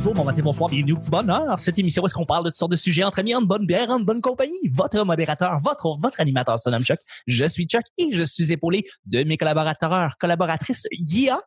bonjour, bon matin, bonsoir, bienvenue au petit bonheur. Cette émission où est-ce qu'on parle de toutes sortes de sujets entre amis, en bonne bière, en bonne compagnie? Votre modérateur, votre, votre animateur se nomme Chuck. Je suis Chuck et je suis épaulé de mes collaborateurs, collaboratrices, Gia,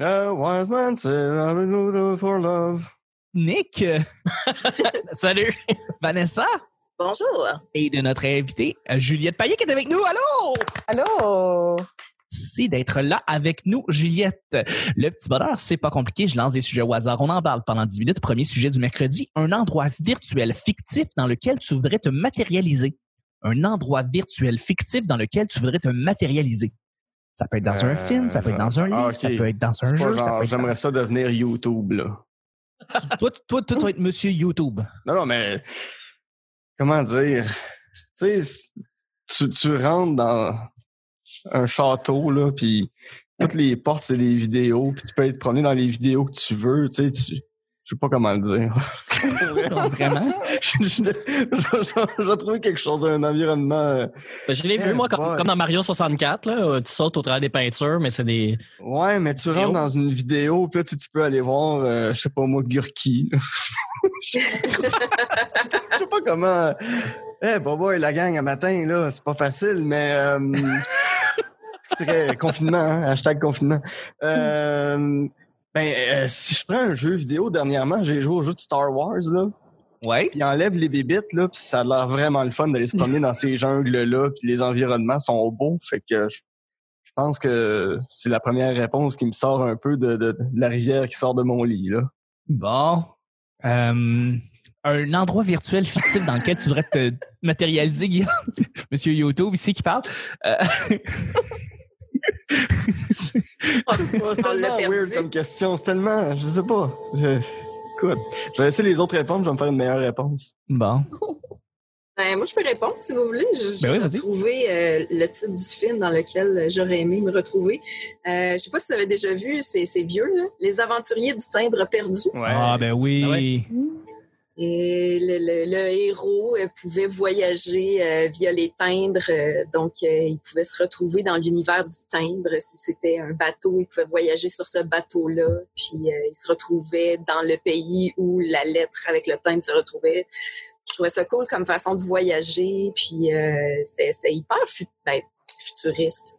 A wise man said, for love. Nick, Salut! Vanessa Bonjour. et de notre invitée, Juliette Payet qui est avec nous. Allô? Allô? Merci d'être là avec nous, Juliette. Le petit bonheur, c'est pas compliqué. Je lance des sujets au hasard. On en parle pendant 10 minutes. Premier sujet du mercredi, un endroit virtuel fictif dans lequel tu voudrais te matérialiser. Un endroit virtuel fictif dans lequel tu voudrais te matérialiser. Ça peut être dans un Euh, film, ça peut être dans un livre, ah, ok. ça peut être dans un jeu. J'aimerais ça devenir YouTube, là. Toi, tu- toi, toi, tu vas être Monsieur YouTube. Non, non, mais comment dire? Tu sais, tu, tu rentres dans un château, là, puis toutes les portes, c'est des vidéos, puis tu peux être promené dans les vidéos que tu veux, tu sais, tu... Je sais pas comment le dire. Vraiment? je, je, je, je vais trouver quelque chose, un environnement... euh, Ben, je l'ai vu, Eh, moi, comme, dans Mario 64, là, tu sautes au travers des peintures, mais c'est des. Ouais, mais tu rentres dans une vidéo, puis là, tu, tu peux aller voir, euh, je sais pas moi, Gurki. Je sais pas comment. Eh, bah boy, la gang à matin, là, c'est pas facile, mais. Euh, très confinement, hein, hashtag confinement. Euh, ben, euh, si je prends un jeu vidéo dernièrement, j'ai joué au jeu de Star Wars, là. Ouais. Puis enlève les bébites, là, puis ça a l'air vraiment le fun d'aller se promener dans ces jungles-là, puis les environnements sont beaux, fait que je, je pense que c'est la première réponse qui me sort un peu de, de- de la rivière qui sort de mon lit, là. Bon. Euh, un endroit virtuel fictif dans lequel tu devrais te matérialiser, Guillaume. Monsieur YouTube ici qui parle. Euh, C'est On l'a tellement perdu. weird comme question, c'est tellement, je sais pas. Je- écoute, je vais laisser les autres répondre, je vais me faire une meilleure réponse. bon. Ben, moi, je peux répondre si vous voulez. J'ai Ben oui, retrouvé euh, le titre du film dans lequel euh, j'aurais aimé me retrouver. Euh, je sais pas si vous avez déjà vu, c'est c'est vieux, là. Les aventuriers du timbre perdu. Ah, ben oui. Ah ouais. Et le, le- le héros euh, pouvait voyager euh, via les timbres, euh, donc euh, il pouvait se retrouver dans l'univers du timbre. Si c'était un bateau, il pouvait voyager sur ce bateau-là, puis euh, il se retrouvait dans le pays où la lettre avec le timbre se retrouvait. Je trouvais ça cool comme façon de voyager, puis euh, c'était hyper ben, futuriste.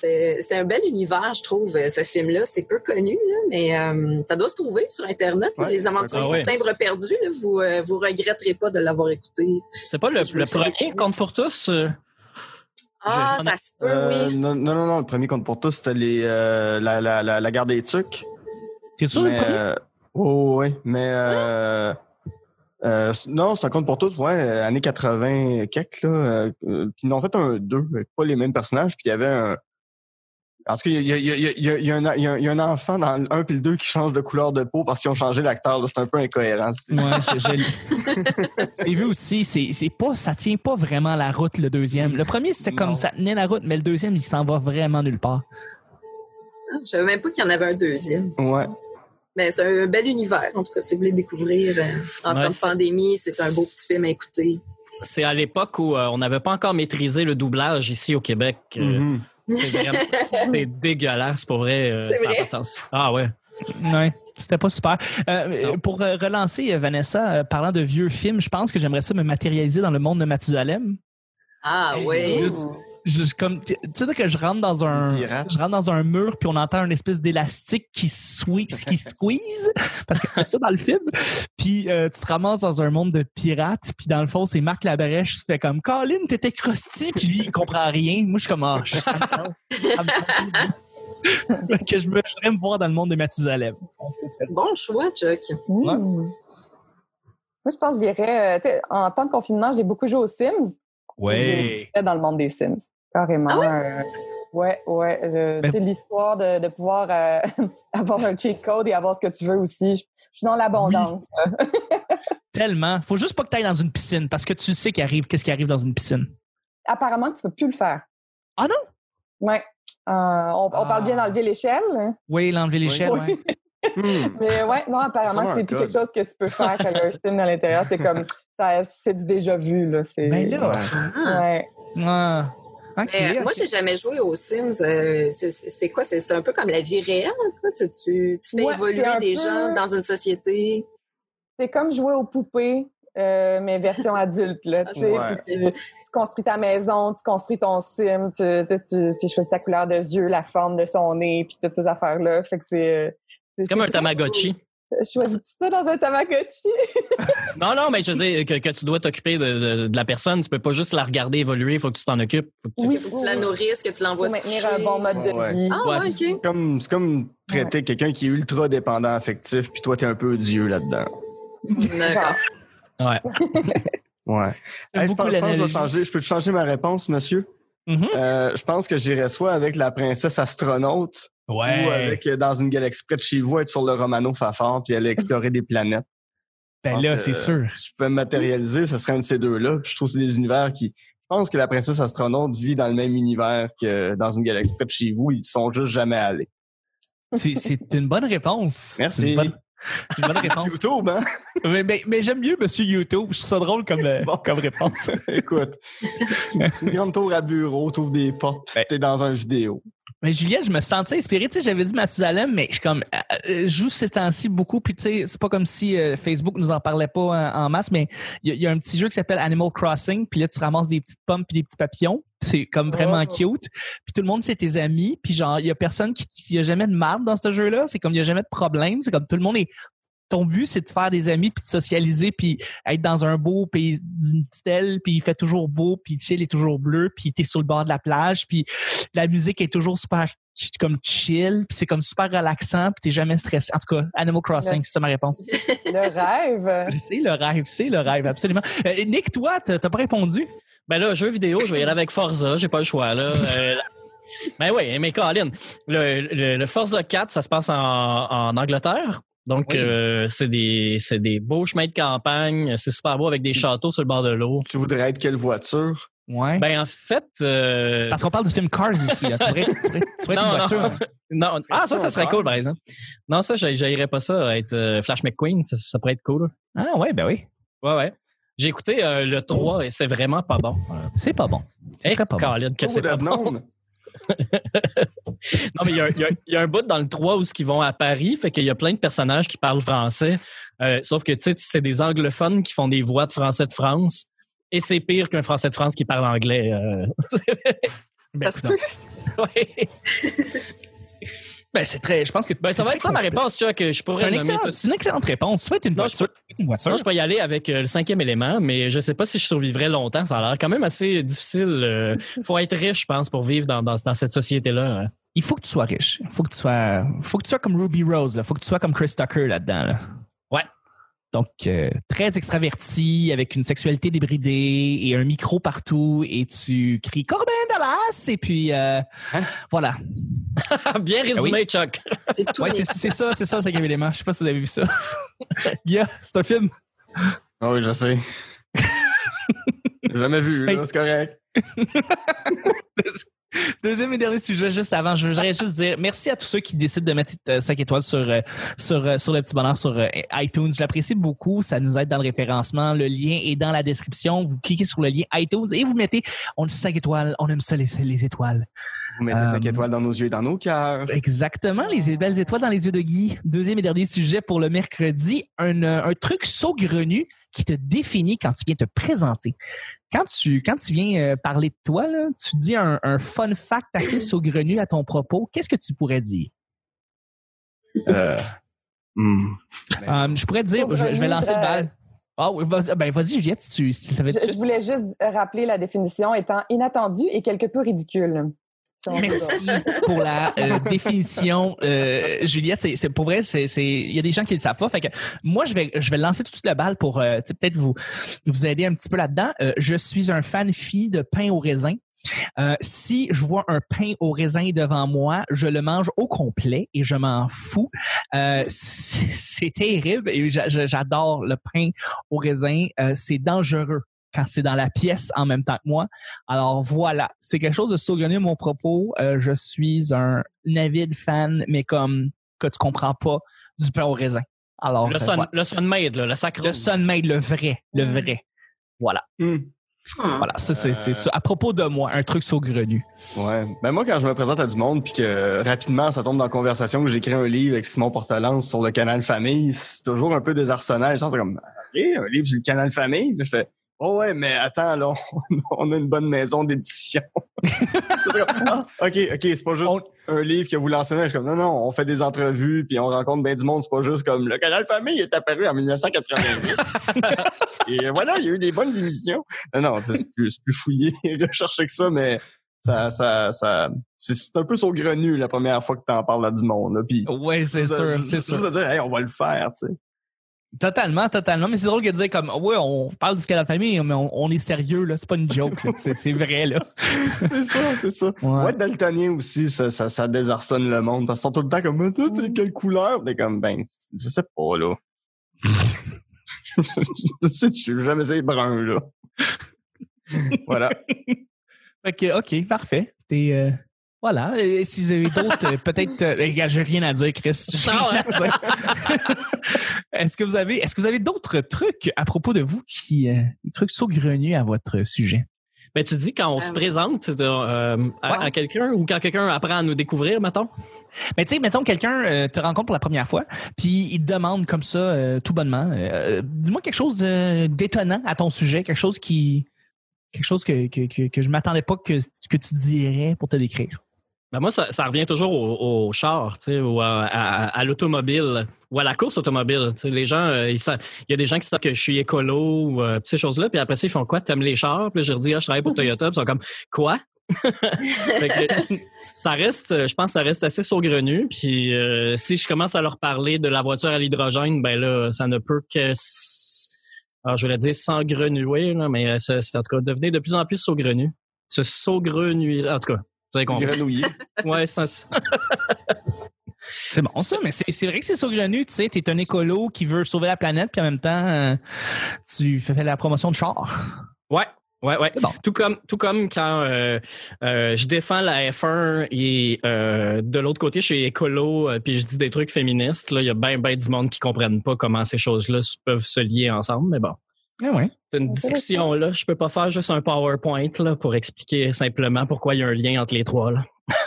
C'était c'était un bel univers, je trouve, euh, ce film-là. C'est peu connu, là, mais euh, ça doit se trouver sur Internet. Ouais, les c'est aventures ah ouais. du timbre perdu, là, vous euh, vous regretterez pas de l'avoir écouté. C'est pas le, Si premier compte pour tous? euh, Ah, Je- ça se peut, Euh, oui. non, non, non, le premier compte pour tous, c'était les, euh, la, la, la, des tucs. T'es sûr le premier? euh, oh, oui, mais euh, euh, non, c'est un compte pour tous, ouais, euh, années 80 quelques, là. euh, euh, puis ils en ont fait un 2, avec pas les mêmes personnages, puis il y avait un... En tout cas, il y a, il y, a, il y, a, il y, a, il y, a un- il y, a, il y a un enfant dans le 1 puis le 2 qui change de couleur de peau parce qu'ils ont changé l'acteur, c'est un peu incohérent. c'est- Ouais, J'ai vu aussi, c'est, pas, ça tient pas vraiment la route le deuxième. Le premier, c'était comme ça tenait la route, mais le deuxième, il s'en va vraiment nulle part. Je savais même pas qu'il y en avait un deuxième. Ouais. Mais c'est un bel univers, en tout cas, si vous voulez découvrir euh, en Ouais, temps de pandémie, c'est un beau petit film à écouter. C'est à l'époque où euh, on n'avait pas encore maîtrisé le doublage ici au Québec. euh, Mhm. Vraiment c'est dégueulasse, pour vrai. euh, C'est ça a vrai? pas de sens. Ah ouais. Ouais. C'était pas super. Euh, pour euh, relancer Vanessa, euh, parlant de vieux films, je pense que j'aimerais ça me matérialiser dans le monde de Mathusalem. Ah Hey, oui. juste- Je, comme, tu sais que je rentre dans un, je rentre dans un mur puis on entend une espèce d'élastique qui squeeze, qui squeeze parce que c'était ça dans le film. Puis euh, tu te ramasses dans un monde de pirates puis dans le fond c'est Marc Labrèche qui fait comme Colin t'étais crusty puis lui il comprend rien. Moi je suis comme ah, je- que je voudrais me voir dans le monde de Mathusalem. Bon choix, Chuck. Mmh. Moi, je pense que j'irais. euh, tu sais, en temps de confinement, j'ai beaucoup joué aux Sims. Ouais. J'étais dans le monde des Sims, carrément. Ah ouais? euh, ouais, ouais. je- Ben- tu sais, l'histoire de, de pouvoir euh, avoir un cheat code et avoir ce que tu veux aussi. Je, je suis dans l'abondance. Tellement. Faut juste pas que tu ailles dans une piscine parce que tu sais qu'il arrive qu'est-ce qui arrive dans une piscine. Apparemment, tu peux plus le faire. Ah non? Ouais. Euh, on, on Ah. parle bien d'enlever l'échelle. hein? Oui, l'enlever l'échelle. Oui. ouais. Hmm. Mais ouais, non, apparemment, c'est plus quelque chose que tu peux faire quand il y a un sim à l'intérieur. C'est comme, ça, c'est du déjà vu, là. C'est, Ben là. Ah. Ouais. Ah. Mais, euh. Moi, j'ai jamais joué aux Sims. Euh, c'est- quoi? C'est un peu comme la vie réelle, quoi. Tu, tu, tu fais Ouais, évoluer des peu- gens dans une société. C'est comme jouer aux poupées, euh, mais version adulte. Là, tu, sais. Ouais. Puis tu, tu construis ta maison, tu construis ton sim, tu, tu, tu, tu choisis sa couleur de yeux, la forme de son nez, puis toutes ces affaires-là. Fait que c'est... C'est comme un Tamagotchi. Choisis-tu ça dans un Tamagotchi? Non, non, mais je veux dire que, que tu dois t'occuper de, de- de la personne. Tu peux pas juste la regarder évoluer. Il faut que tu t'en occupes. Faut que tu- Oui, Il faut que tu la nourrisses, que tu l'envoies maintenir un bon mode de Ouais. vie. Ah, Ouais, ouais, c'est- OK. Comme, c'est comme traiter quelqu'un qui est ultra dépendant affectif, puis toi, t'es un peu Dieu là-dedans. D'accord. Ouais. Ouais. Hey, je beaucoup pense, je pense que je vais changer. Je peux te changer ma réponse, monsieur? Mhm. Euh, je pense que j'irais soit avec la princesse astronaute ou avec euh, dans une galaxie près de chez vous, être sur le Romano Fafard puis aller explorer des planètes. Ben là, c'est sûr. Je peux me matérialiser, ce serait un de ces deux-là. Je trouve que c'est des univers qui. Je pense que la princesse astronaute vit dans le même univers que dans une galaxie près de chez vous. Ils sont juste jamais allés. C'est- C'est une bonne réponse. Merci. C'est une bonne, une bonne réponse. YouTube, hein? Mais mais, mais j'aime mieux Monsieur YouTube. Je trouve ça drôle comme, euh, Bon. comme réponse. Écoute, une grande tour à bureau, t'ouvres des portes, puis Ben. t'es dans un vidéo. Mais Juliette, je me sentais inspirée. Tu sais, j'avais dit Mathusalem, mais je suis comme, euh, euh, je joue ces temps-ci beaucoup. Puis tu sais, c'est pas comme si euh, Facebook nous en parlait pas en, en masse, mais il y, a- il y a un petit jeu qui s'appelle Animal Crossing. Puis là, tu ramasses des petites pommes puis des petits papillons. C'est comme vraiment Oh. cute. Puis tout le monde, c'est tes amis. Puis genre, il y a personne qui, il y a jamais de marde dans ce jeu-là. C'est comme, il y a jamais de problème. C'est comme tout le monde est ton but, c'est de faire des amis, puis de socialiser, puis être dans un beau pays d'une petite aile, puis il fait toujours beau, puis le ciel est toujours bleu, puis t'es sur le bord de la plage, puis la musique est toujours super comme chill, puis c'est comme super relaxant, puis t'es jamais stressé. En tout cas, Animal Crossing, c'est ça ma réponse. Le rêve. C'est le rêve, c'est le rêve, absolument. Euh, Nick, toi, t'as t'as pas répondu? Ben là, jeu vidéo, je vais y aller avec Forza. J'ai pas le choix, là. Euh, ben oui, mais Colin, le, le, le Forza 4, ça se passe en, en Angleterre? Donc, Oui. euh, c'est des, c'est des beaux chemins de campagne. C'est super beau avec des châteaux sur le bord de l'eau. Tu voudrais être quelle voiture? Ouais. Ben, en fait, euh, Parce qu'on parle du film Cars ici, là. Tu pourrais, tu pourrais- tu pourrais être Non, une voiture. non. non. Ah, ça, ça serait cool, par exemple. Non, ça, j'haïrais pas ça, être euh, Flash McQueen. Ça, ça pourrait être cool. Ah ouais, ben oui. Ouais, ouais. J'ai écouté euh, le 3 et c'est vraiment pas bon. C'est pas bon. C'est Hey, pas bon. Colin, que Oh, c'est pas bon. Non, mais il y a, y y un bout dans le 3 où ils vont à Paris, fait qu'il y a plein de personnages qui parlent français. Euh, sauf que, tu sais, c'est des anglophones qui font des voix de français de France. Et c'est pire qu'un français de France qui parle anglais. euh. Ça se peut. Ben, c'est très. Je pense que. Ben, ça va être ça ma réponse, Chuck. Je C'est pourrais excellent- c'est une excellente réponse. Tu une Non, voiture. Une voiture. Je peux y aller avec euh, le cinquième élément, mais je sais pas si je survivrai longtemps. Ça a l'air quand même assez difficile. euh. faut être riche, je pense, pour vivre dans, dans, dans cette société-là. hein. Il faut que tu sois riche. Il faut que tu sois, faut que tu sois comme Ruby Rose. Il faut que tu sois comme Chris Tucker là-dedans. là. Ouais. Donc, euh, très extraverti, avec une sexualité débridée et un micro partout, et tu cries Corbin Dallas, et puis euh, Hein? voilà. Bien résumé, Chuck. C'est. Ouais, c'est c'est ça, c'est ça, le cinquième élément. Je sais pas si vous avez vu ça. Guilla, c'est un film. Ah oui, je sais. Jamais vu, Hey. c'est correct. Deuxième et dernier sujet, juste avant, je voudrais juste dire merci à tous ceux qui décident de mettre 5 étoiles sur, euh, sur, euh, sur le petit bonheur sur euh, iTunes. Je l'apprécie beaucoup. Ça nous aide dans le référencement. Le lien est dans la description. Vous cliquez sur le lien iTunes et vous mettez on 5 étoiles. On aime ça, les, les étoiles. Vous mettez Euh, 5 étoiles dans nos yeux et dans nos cœurs. Exactement, les belles étoiles dans les yeux de Guy. Deuxième et dernier sujet pour le mercredi, un, euh, un truc saugrenu qui te définit quand tu viens te présenter. Quand tu, quand tu viens euh, parler de toi, là, tu dis un, un fun fact assez saugrenu à ton propos. Qu'est-ce que tu pourrais dire? Euh, hmm. Euh, je pourrais te dire, je, je vais lancer le je- bal. Ah oui, vas-y, ben vas-y, Juliette, si tu, si tu savais Je, voulais juste rappeler la définition étant inattendu et quelque peu ridicule. Merci pour la euh, définition, euh, Juliette. C'est, pour vrai, c'est, il y a des gens qui le savent pas. Fait que moi, je vais, je vais lancer tout de suite le bal pour euh, peut-être vous, vous aider un petit peu là-dedans. Je suis un fan fille de pain au raisin. Euh, si je vois un pain au raisin devant moi, je le mange au complet et je m'en fous. Euh, c'est, terrible et j'a- j'a- j'adore le pain au raisin. Euh, c'est dangereux quand c'est dans la pièce en même temps que moi. Alors voilà, c'est quelque chose de saugrenu mon propos. Euh, je suis un avide fan, mais comme que tu comprends pas du pain au raisin. Alors Le, euh, sun, voilà. le Sunmaid, là, le sacre. le Sunmaid, le vrai, le vrai. Voilà. Hmm. Voilà, ça, c'est c'est Euh. ça. À propos de moi, un truc saugrenu. Ouais. Ben moi, quand je me présente à du monde, puis que rapidement, ça tombe dans la conversation que j'écris un livre avec Simon Portalance sur le canal Famille, c'est toujours un peu désarçonnant. Les gens sont comme, OK, un livre sur le canal Famille? Je fais, oh ouais, mais attends, là, on, on a une bonne maison d'édition. Ah, OK, OK, c'est pas juste On- un livre que vous lancez. Je suis comme, non, non, on fait des entrevues, puis on rencontre bien du monde. C'est pas juste comme, le canal Famille est apparu en 1988. Et voilà, il y a eu des bonnes émissions. Non, non, c'est plus, fouillé et recherché que ça, mais ça, ça, ça, c'est un peu saugrenu la première fois que t'en parles à du monde. Là. Puis, Oui, c'est juste- sûr, juste- c'est juste sûr. de dire, hey, on va le faire, tu sais. Totalement, totalement. Mais c'est drôle de dire comme, ouais, on parle du canal famille, mais on, on est sérieux, là. C'est pas une joke, là. C'est c'est vrai, là. C'est ça, c'est ça. Ouais. Ouais, daltonien aussi, ça, ça, ça désarçonne le monde parce qu'ils sont tout le temps comme, toi, t'es quelle couleur? T'es comme, ben, je sais pas, là. je sais, tu jamais c'est brun, là. voilà. Fait que, OK, parfait. T'es, euh, voilà. Et si vous avez d'autres, euh, peut-être. euh, j'ai rien à dire, Chris. Est-ce que vous avez, est-ce que vous avez d'autres trucs à propos de vous qui, euh, des trucs saugrenus à votre sujet? Ben, tu dis quand on se Euh, présente euh, à, à quelqu'un ou quand quelqu'un apprend à nous découvrir, mettons? Mais tu sais, mettons quelqu'un euh, te rencontre pour la première fois, puis il te demande comme ça, euh, tout bonnement, euh, dis-moi quelque chose d'étonnant à ton sujet, quelque chose qui, quelque chose que que, que, que je m'attendais pas que que tu dirais pour te décrire. Ben moi, ça, ça revient toujours au, au char, tu sais, ou à, à- à l'automobile, ou à la course automobile. tu sais. Les gens, euh, il y a des gens qui savent que je suis écolo ou euh, ces choses-là, puis après ça, ils font quoi? T'aimes les chars? Puis je leur dis, ah, je travaille pour Toyota, puis ils sont comme, quoi? Que, ça reste, je pense que ça reste assez saugrenu. Puis euh, si je commence à leur parler de la voiture à l'hydrogène, ben là, ça ne peut que, alors je vais dire s'engrenuer, là, mais euh, en tout cas devenir de plus en plus saugrenu. Se saugrenuer, en tout cas. Vous avez compris. Grenouillé. Ouais, ça, c'est- C'est bon ça, mais c'est vrai que c'est saugrenu, tu sais, t'es un écolo qui veut sauver la planète, puis en même temps, euh, tu fais la promotion de char. ouais, ouais, ouais. Bon. Tout comme, tout comme quand euh, euh, je défends la F1 et euh, de l'autre côté, je suis écolo puis je dis des trucs féministes. Là, il y a bien, bien du monde qui comprennent pas comment ces choses-là peuvent se lier ensemble. Mais bon, Ah ouais. c'est une discussion là. Je peux pas faire juste un PowerPoint là pour expliquer simplement pourquoi il y a un lien entre les trois là.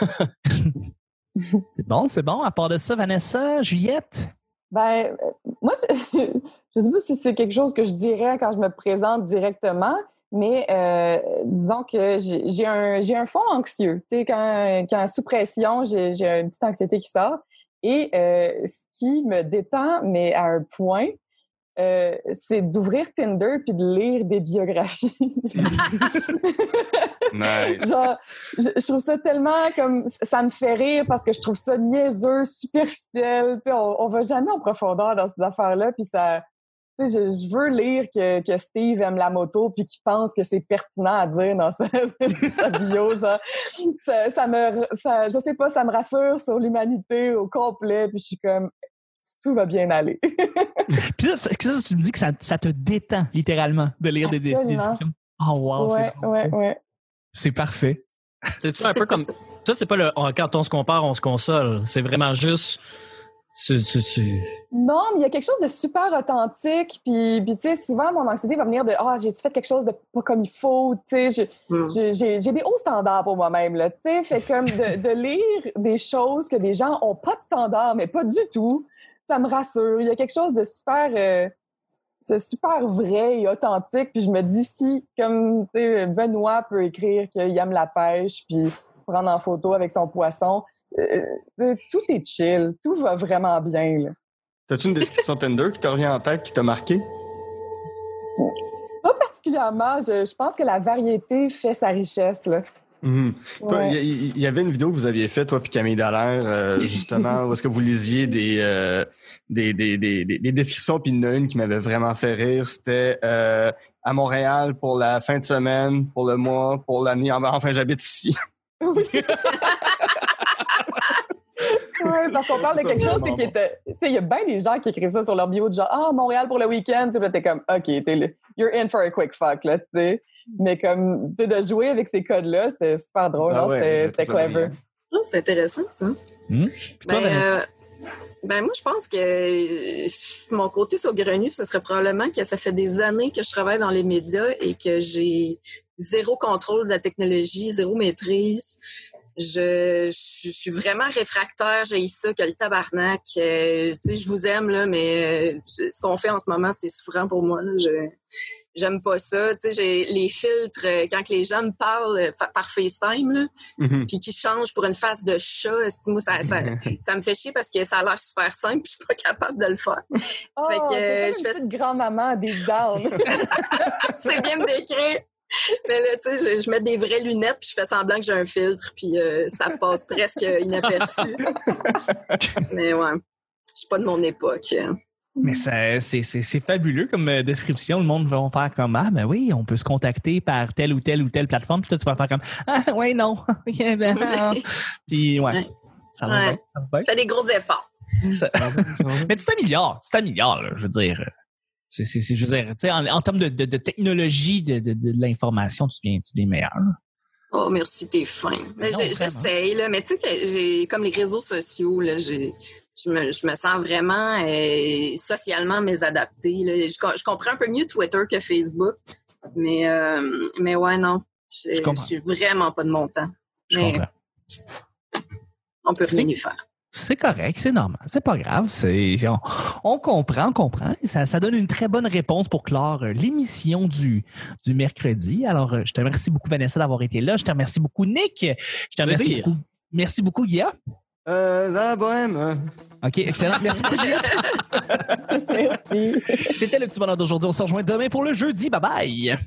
C'est bon, c'est bon. À part de ça, Vanessa, Juliette? Ben, euh, moi, je, je sais pas si c'est quelque chose que je dirais quand je me présente directement, mais euh, disons que j'ai un, j'ai un fond anxieux. Tu sais, quand, quand sous pression, j'ai j'ai une petite anxiété qui sort. Et euh, ce qui me détend, mais à un point, euh, c'est d'ouvrir Tinder puis de lire des biographies. Nice. Genre, je, je trouve ça tellement comme ça me fait rire parce que je trouve ça niaiseux, superficiel. Tu sais, on, on va jamais en profondeur dans ces affaires-là. Puis ça, tu sais, je, je veux lire que, que Steve aime la moto puis qu'il pense que c'est pertinent à dire dans sa, sa bio. Genre, ça, ça me, ça, je sais pas, ça me rassure sur l'humanité au complet. Puis je suis comme, tout va bien aller. Puis ça, tu me dis que ça, ça te détend littéralement de lire des, descriptions. Oh wow, ouais, c'est ouais, ouais. C'est parfait. C'est un peu comme toi, c'est pas le quand on se compare, on se console. C'est vraiment juste. Tu, tu, tu- Non, mais il y a quelque chose de super authentique. Puis, puis tu sais, souvent, mon anxiété va venir de Ah, j'ai-tu fait quelque chose de pas comme il faut? Tu sais, Hmm. j'ai- j'ai j'ai des hauts standards pour moi-même. là, Tu sais, fait comme de, de lire des choses que des gens ont pas de standards, mais pas du tout, ça me rassure. Il y a quelque chose de super. euh, c'est super vrai et authentique. Puis je me dis, si, comme Benoît peut écrire qu'il aime la pêche, puis se prendre en photo avec son poisson, euh, euh, tout est chill. Tout va vraiment bien. Là. T'as-tu une description Tinder qui te revient en tête, qui t'a marqué? Pas particulièrement. Je, je pense que la variété fait sa richesse. Là. Mhm. Ouais. Il y, avait une vidéo que vous aviez faite, toi puis Camille Dallaire, euh, justement, où est-ce que vous lisiez des, euh, des, des, des, des- des descriptions, puis une qui m'avait vraiment fait rire. C'était euh, à Montréal pour la fin de semaine, pour le mois, pour l'année. Enfin, j'habite ici. Oui. Ouais, parce qu'on parle de quelque chose qui était. Tu sais, il y a bien des gens qui écrivent ça sur leur bio, de genre, ah, Montréal pour le week-end. Tu sais, t'es comme, OK, t'es le- you're in for a quick fuck, là, tu sais. Mais comme, tu sais, de jouer avec ces codes-là, c'était super drôle, Ah hein, ouais, c'était clever. Ah, c'est intéressant, ça. Puis toi, Ben, euh, Ben moi, je pense que mon côté saugrenu, ce serait probablement que ça fait des années que je travaille dans les médias et que j'ai zéro contrôle de la technologie, zéro maîtrise. Je, je suis vraiment réfractaire, j'ai ça que le tabarnak. Euh, tu sais, je vous aime là, mais euh, ce qu'on fait en ce moment, c'est souffrant pour moi. là. Je j'aime pas ça. Tu sais, j'ai les filtres euh, quand que les gens me parlent fa- par FaceTime là, Mhm. puis qui changent pour une face de chat. Moi, ça, ça, ça me fait chier parce que ça a l'air super simple, puis je suis pas capable de le faire. Oh, Fait que, euh, je une fais- petite grand-maman deep down. c'est bien me décrire. Mais là, tu sais, je, je mets des vraies lunettes, puis je fais semblant que j'ai un filtre, puis euh, ça passe presque inaperçu. Mais ouais, je suis pas de mon époque. Mais c'est fabuleux comme euh, description. Le monde va faire comme Ah, ben oui, on peut se contacter par telle ou telle ou telle plateforme. Puis toi, tu vas faire comme Ah, ouais, non. Puis ouais, Ouais. ça va Ouais. bien. Ça va bien. Fais des gros efforts. Mais tu t'améliores, tu t'améliores, je veux dire. C'est, c'est, c'est- je veux dire, en, en termes de, de, de technologie de, de, de l'information, tu viens, tu des meilleurs. Oh, merci, t'es fin. Mais Non, j'ai- vraiment. j'essaye, là. Mais tu sais que j'ai, comme les réseaux sociaux, là, j'ai, je me, je me sens vraiment euh, socialement mésadaptée. Là. Je, je comprends un peu mieux Twitter que Facebook. Mais, euh, mais ouais, non. Je, Je suis vraiment pas de mon temps. Je Mais comprends. on peut rien y faire. C'est correct, c'est normal, c'est pas grave. C'est, on, on comprend, on comprend. Ça, ça donne une très bonne réponse pour clore euh, l'émission du, du mercredi. Alors, euh, je te remercie beaucoup, Vanessa, d'avoir été là. Je te remercie beaucoup, Nick. Je te remercie beaucoup. Merci beaucoup, Guilla. Euh, la bohème. hein. OK, excellent. Merci beaucoup, Juliette. Merci. C'était le petit bonheur d'aujourd'hui. On se rejoint demain pour le jeudi. Bye bye.